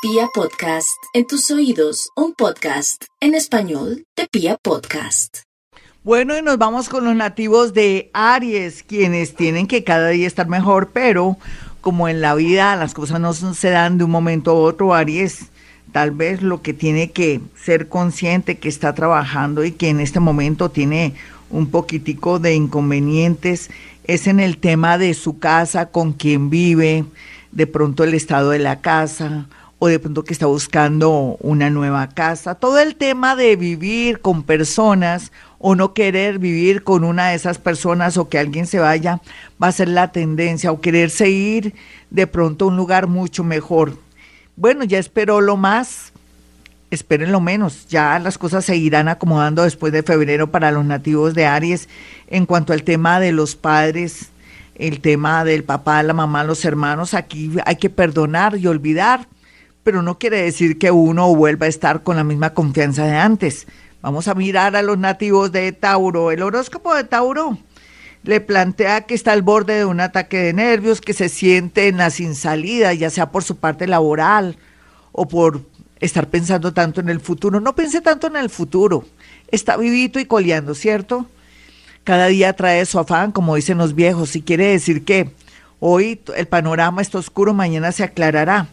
Pia Podcast, en tus oídos, un podcast en español de Pia Podcast. Bueno, y nos vamos con los nativos de Aries, quienes tienen que cada día estar mejor, pero como en la vida las cosas no se dan de un momento a otro, Aries, tal vez lo que tiene que ser consciente que está trabajando y que en este momento tiene un poquitico de inconvenientes es en el tema de su casa, con quien vive, de pronto el estado de la casa, o de pronto que está buscando una nueva casa. Todo el tema de vivir con personas o no querer vivir con una de esas personas o que alguien se vaya va a ser la tendencia o quererse ir de pronto a un lugar mucho mejor. Bueno, ya espero lo más, esperen lo menos, ya las cosas se irán acomodando después de febrero para los nativos de Aries en cuanto al tema de los padres, el tema del papá, la mamá, los hermanos, aquí hay que perdonar y olvidar pero no quiere decir que uno vuelva a estar con la misma confianza de antes. Vamos a mirar a los nativos de Tauro. El horóscopo de Tauro le plantea que está al borde de un ataque de nervios, que se siente en la sin salida, ya sea por su parte laboral o por estar pensando tanto en el futuro. No pense tanto en el futuro. Está vivito y coleando, ¿cierto? Cada día trae su afán, como dicen los viejos, y quiere decir que hoy el panorama está oscuro, mañana se aclarará.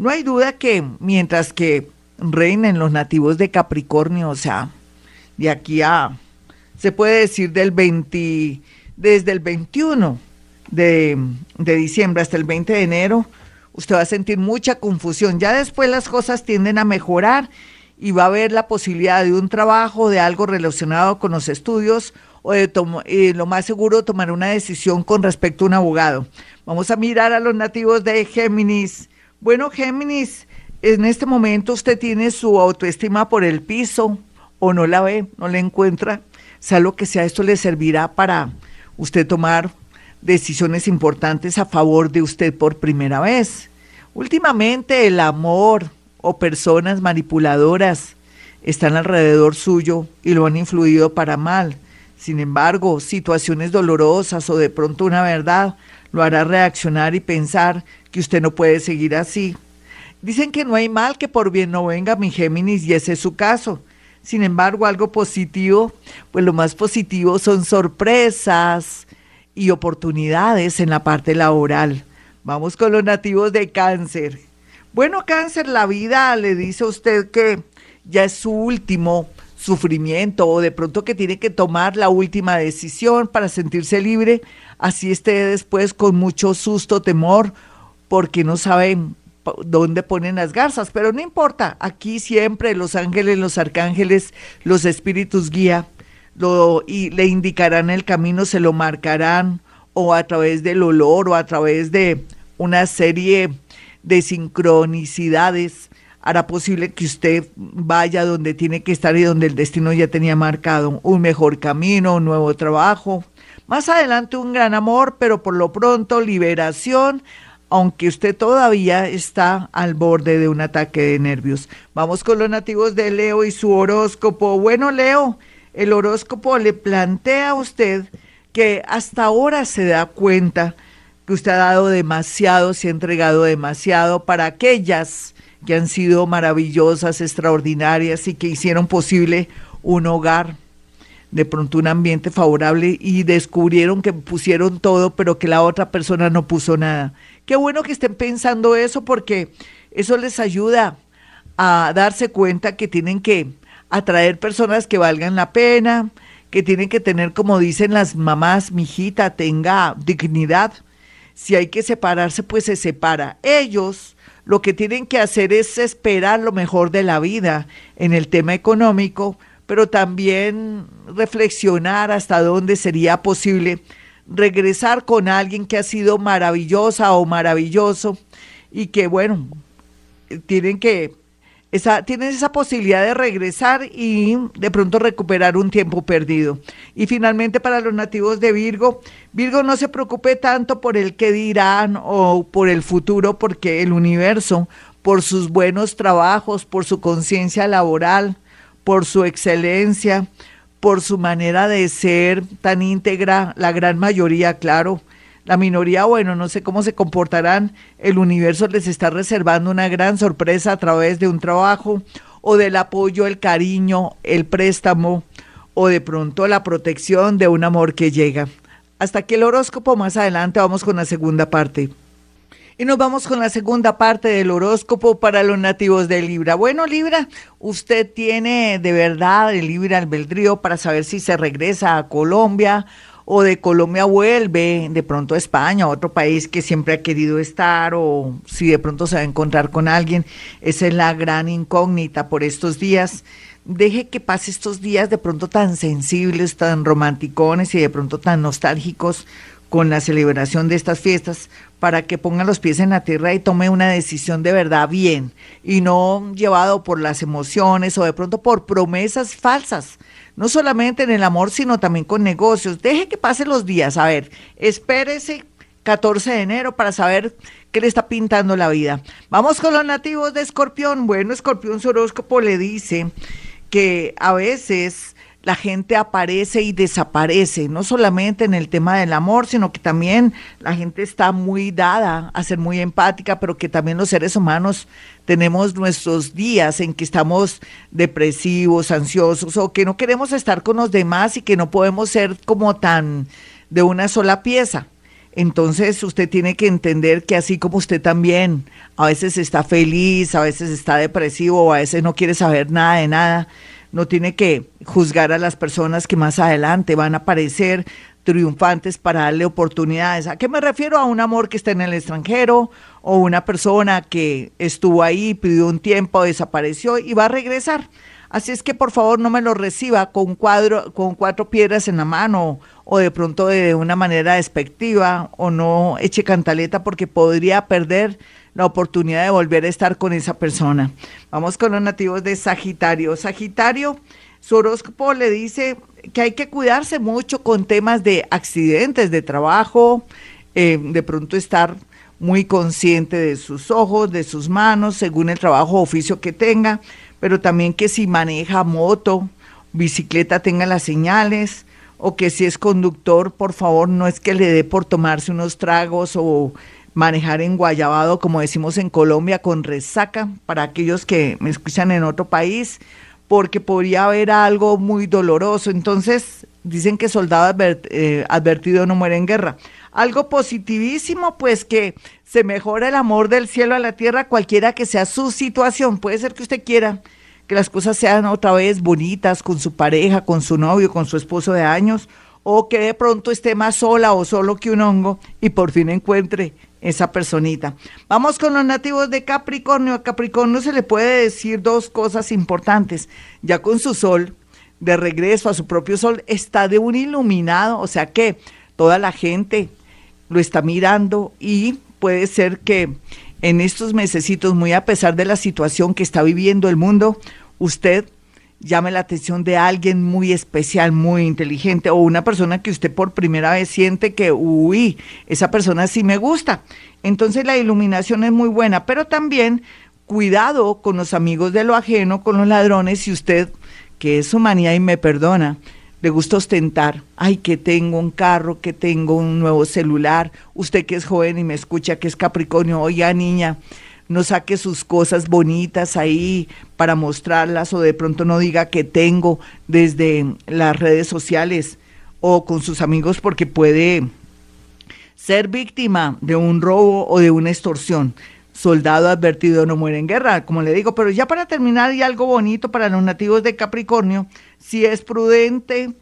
No hay duda que mientras que reinen los nativos de Capricornio, o sea, de aquí a, se puede decir del 20, desde el 21 de, de diciembre hasta el 20 de enero, usted va a sentir mucha confusión. Ya después las cosas tienden a mejorar y va a haber la posibilidad de un trabajo, de algo relacionado con los estudios o de eh, lo más seguro tomar una decisión con respecto a un abogado. Vamos a mirar a los nativos de Géminis. Bueno, Géminis, en este momento usted tiene su autoestima por el piso o no la ve, no la encuentra. Sea lo que sea, esto le servirá para usted tomar decisiones importantes a favor de usted por primera vez. Últimamente el amor o personas manipuladoras están alrededor suyo y lo han influido para mal. Sin embargo, situaciones dolorosas o de pronto una verdad lo hará reaccionar y pensar que usted no puede seguir así. Dicen que no hay mal que por bien no venga mi Géminis y ese es su caso. Sin embargo, algo positivo, pues lo más positivo son sorpresas y oportunidades en la parte laboral. Vamos con los nativos de cáncer. Bueno, cáncer, la vida le dice a usted que ya es su último sufrimiento o de pronto que tiene que tomar la última decisión para sentirse libre, así esté después con mucho susto, temor, porque no saben dónde ponen las garzas, pero no importa, aquí siempre los ángeles, los arcángeles, los espíritus guía lo, y le indicarán el camino, se lo marcarán o a través del olor o a través de una serie de sincronicidades hará posible que usted vaya donde tiene que estar y donde el destino ya tenía marcado, un mejor camino, un nuevo trabajo, más adelante un gran amor, pero por lo pronto liberación, aunque usted todavía está al borde de un ataque de nervios. Vamos con los nativos de Leo y su horóscopo. Bueno, Leo, el horóscopo le plantea a usted que hasta ahora se da cuenta que usted ha dado demasiado, se ha entregado demasiado para aquellas que han sido maravillosas, extraordinarias y que hicieron posible un hogar, de pronto un ambiente favorable y descubrieron que pusieron todo, pero que la otra persona no puso nada. Qué bueno que estén pensando eso porque eso les ayuda a darse cuenta que tienen que atraer personas que valgan la pena, que tienen que tener, como dicen las mamás, mijita, tenga dignidad. Si hay que separarse, pues se separa. Ellos lo que tienen que hacer es esperar lo mejor de la vida en el tema económico, pero también reflexionar hasta dónde sería posible regresar con alguien que ha sido maravillosa o maravilloso y que, bueno, tienen que esa, tienes esa posibilidad de regresar y de pronto recuperar un tiempo perdido. Y finalmente para los nativos de Virgo, Virgo no se preocupe tanto por el que dirán o por el futuro, porque el universo, por sus buenos trabajos, por su conciencia laboral, por su excelencia, por su manera de ser tan íntegra, la gran mayoría, claro, La minoría, bueno, no sé cómo se comportarán. El universo les está reservando una gran sorpresa a través de un trabajo o del apoyo, el cariño, el préstamo o de pronto la protección de un amor que llega. Hasta aquí el horóscopo, más adelante vamos con la segunda parte. Y nos vamos con la segunda parte del horóscopo para los nativos de Libra. Bueno, Libra, usted tiene de verdad el libre albedrío para saber si se regresa a Colombia o de Colombia vuelve de pronto a España, otro país que siempre ha querido estar, o si de pronto se va a encontrar con alguien. Esa es la gran incógnita por estos días. Deje que pase estos días de pronto tan sensibles, tan romanticones y de pronto tan nostálgicos con la celebración de estas fiestas para que ponga los pies en la tierra y tome una decisión de verdad bien y no llevado por las emociones o de pronto por promesas falsas, no solamente en el amor, sino también con negocios. Deje que pasen los días, a ver, espérese 14 de enero para saber qué le está pintando la vida. Vamos con los nativos de Escorpión. Bueno, Escorpión su horóscopo le dice que a veces la gente aparece y desaparece, no solamente en el tema del amor, sino que también la gente está muy dada a ser muy empática, pero que también los seres humanos tenemos nuestros días en que estamos depresivos, ansiosos o que no queremos estar con los demás y que no podemos ser como tan de una sola pieza. Entonces usted tiene que entender que así como usted también a veces está feliz, a veces está depresivo a veces no quiere saber nada de nada, no tiene que juzgar a las personas que más adelante van a aparecer triunfantes para darle oportunidades. ¿A qué me refiero? A un amor que está en el extranjero o una persona que estuvo ahí, pidió un tiempo, desapareció y va a regresar. Así es que por favor no me lo reciba con cuadro, con cuatro piedras en la mano o de pronto de una manera despectiva o no eche cantaleta porque podría perder la oportunidad de volver a estar con esa persona. Vamos con los nativos de Sagitario. Sagitario, su horóscopo le dice que hay que cuidarse mucho con temas de accidentes de trabajo, eh, de pronto estar muy consciente de sus ojos, de sus manos, según el trabajo o oficio que tenga, pero también que si maneja moto, bicicleta tenga las señales, o que si es conductor, por favor, no es que le dé por tomarse unos tragos o manejar en Guayabado, como decimos en Colombia, con resaca, para aquellos que me escuchan en otro país, porque podría haber algo muy doloroso. Entonces, dicen que soldado eh, advertido no muere en guerra. Algo positivísimo, pues que se mejora el amor del cielo a la tierra, cualquiera que sea su situación. Puede ser que usted quiera que las cosas sean otra vez bonitas con su pareja, con su novio, con su esposo de años, o que de pronto esté más sola o solo que un hongo y por fin encuentre esa personita. Vamos con los nativos de Capricornio. A Capricornio se le puede decir dos cosas importantes. Ya con su sol, de regreso a su propio sol, está de un iluminado, o sea que toda la gente lo está mirando y puede ser que en estos mesecitos, muy a pesar de la situación que está viviendo el mundo, usted llame la atención de alguien muy especial, muy inteligente o una persona que usted por primera vez siente que, uy, esa persona sí me gusta. Entonces la iluminación es muy buena, pero también cuidado con los amigos de lo ajeno, con los ladrones, si usted, que es humanidad y me perdona, le gusta ostentar, ay, que tengo un carro, que tengo un nuevo celular, usted que es joven y me escucha, que es Capricornio, oiga niña, no saque sus cosas bonitas ahí para mostrarlas o de pronto no diga que tengo desde las redes sociales o con sus amigos porque puede ser víctima de un robo o de una extorsión. Soldado advertido no muere en guerra, como le digo, pero ya para terminar y algo bonito para los nativos de Capricornio, si es prudente,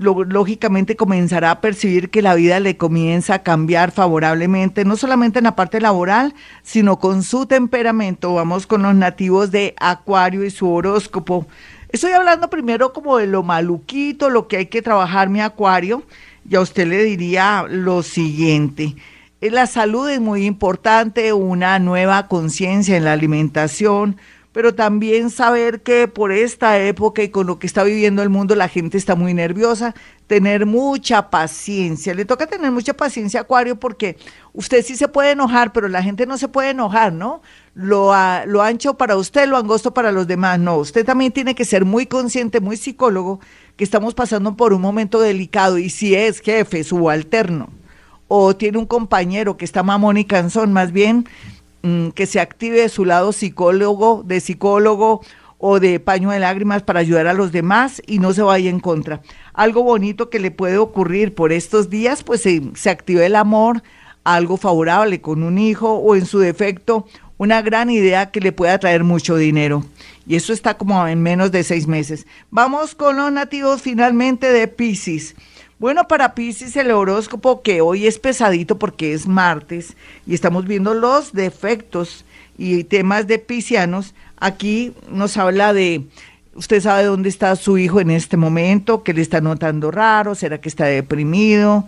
lógicamente comenzará a percibir que la vida le comienza a cambiar favorablemente, no solamente en la parte laboral, sino con su temperamento. Vamos con los nativos de Acuario y su horóscopo. Estoy hablando primero como de lo maluquito, lo que hay que trabajar mi Acuario, y a usted le diría lo siguiente. La salud es muy importante, una nueva conciencia en la alimentación, pero también saber que por esta época y con lo que está viviendo el mundo la gente está muy nerviosa, tener mucha paciencia. Le toca tener mucha paciencia, Acuario, porque usted sí se puede enojar, pero la gente no se puede enojar, ¿no? Lo, lo ancho para usted, lo angosto para los demás. No, usted también tiene que ser muy consciente, muy psicólogo, que estamos pasando por un momento delicado y si es jefe, subalterno o tiene un compañero que está mamón y cansón, más bien mm, que se active de su lado psicólogo, de psicólogo o de paño de lágrimas para ayudar a los demás y no se vaya en contra. Algo bonito que le puede ocurrir por estos días, pues se, se activa el amor, algo favorable con un hijo o en su defecto una gran idea que le pueda traer mucho dinero. Y eso está como en menos de seis meses. Vamos con los nativos finalmente de Pisces. Bueno, para Pisces el horóscopo que hoy es pesadito porque es martes y estamos viendo los defectos y temas de piscianos. Aquí nos habla de, usted sabe dónde está su hijo en este momento, que le está notando raro, será que está deprimido,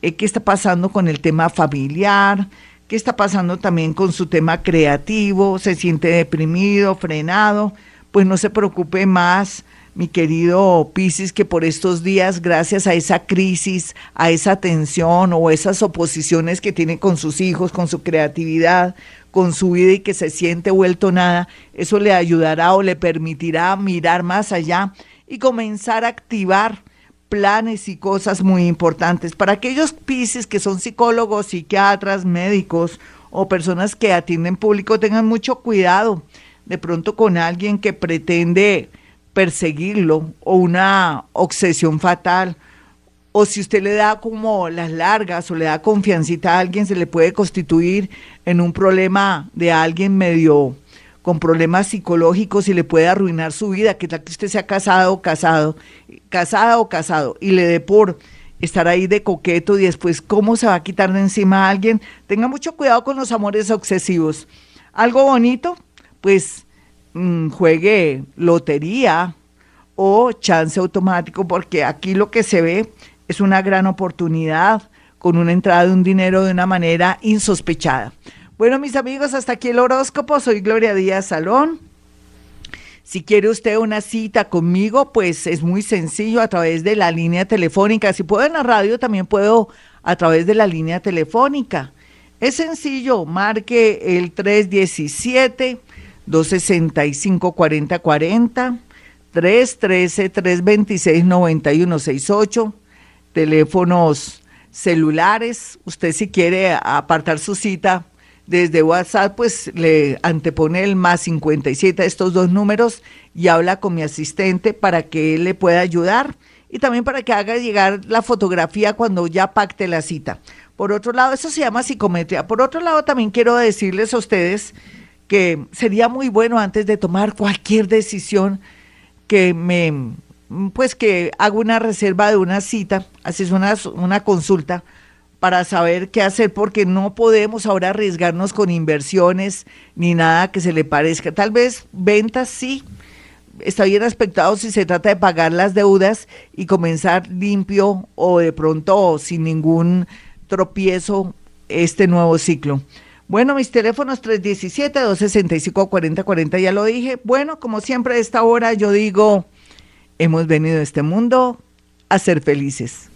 eh, qué está pasando con el tema familiar, qué está pasando también con su tema creativo, se siente deprimido, frenado, pues no se preocupe más mi querido Piscis, que por estos días, gracias a esa crisis, a esa tensión o esas oposiciones que tiene con sus hijos, con su creatividad, con su vida y que se siente vuelto nada, eso le ayudará o le permitirá mirar más allá y comenzar a activar planes y cosas muy importantes. Para aquellos Piscis que son psicólogos, psiquiatras, médicos o personas que atienden público, tengan mucho cuidado de pronto con alguien que pretende perseguirlo o una obsesión fatal. O si usted le da como las largas o le da confiancita a alguien, se le puede constituir en un problema de alguien medio con problemas psicológicos y le puede arruinar su vida. Que tal que usted sea casado o casado, casada o casado y le dé por estar ahí de coqueto y después cómo se va a quitar de encima a alguien. Tenga mucho cuidado con los amores obsesivos. Algo bonito, pues Mm, juegue lotería o chance automático, porque aquí lo que se ve es una gran oportunidad con una entrada de un dinero de una manera insospechada. Bueno, mis amigos, hasta aquí el horóscopo. Soy Gloria Díaz Salón. Si quiere usted una cita conmigo, pues es muy sencillo a través de la línea telefónica. Si puedo en la radio, también puedo a través de la línea telefónica. Es sencillo, marque el 317 265-4040, 313-326-9168, teléfonos celulares. Usted si quiere apartar su cita desde WhatsApp, pues le antepone el más 57 estos dos números y habla con mi asistente para que él le pueda ayudar y también para que haga llegar la fotografía cuando ya pacte la cita. Por otro lado, eso se llama psicometría. Por otro lado, también quiero decirles a ustedes que sería muy bueno antes de tomar cualquier decisión que me pues que haga una reserva de una cita, haces una, una consulta para saber qué hacer, porque no podemos ahora arriesgarnos con inversiones ni nada que se le parezca. Tal vez ventas sí, está bien aspectado si se trata de pagar las deudas y comenzar limpio o de pronto sin ningún tropiezo este nuevo ciclo. Bueno, mis teléfonos 317-265-4040, ya lo dije. Bueno, como siempre a esta hora yo digo, hemos venido a este mundo a ser felices.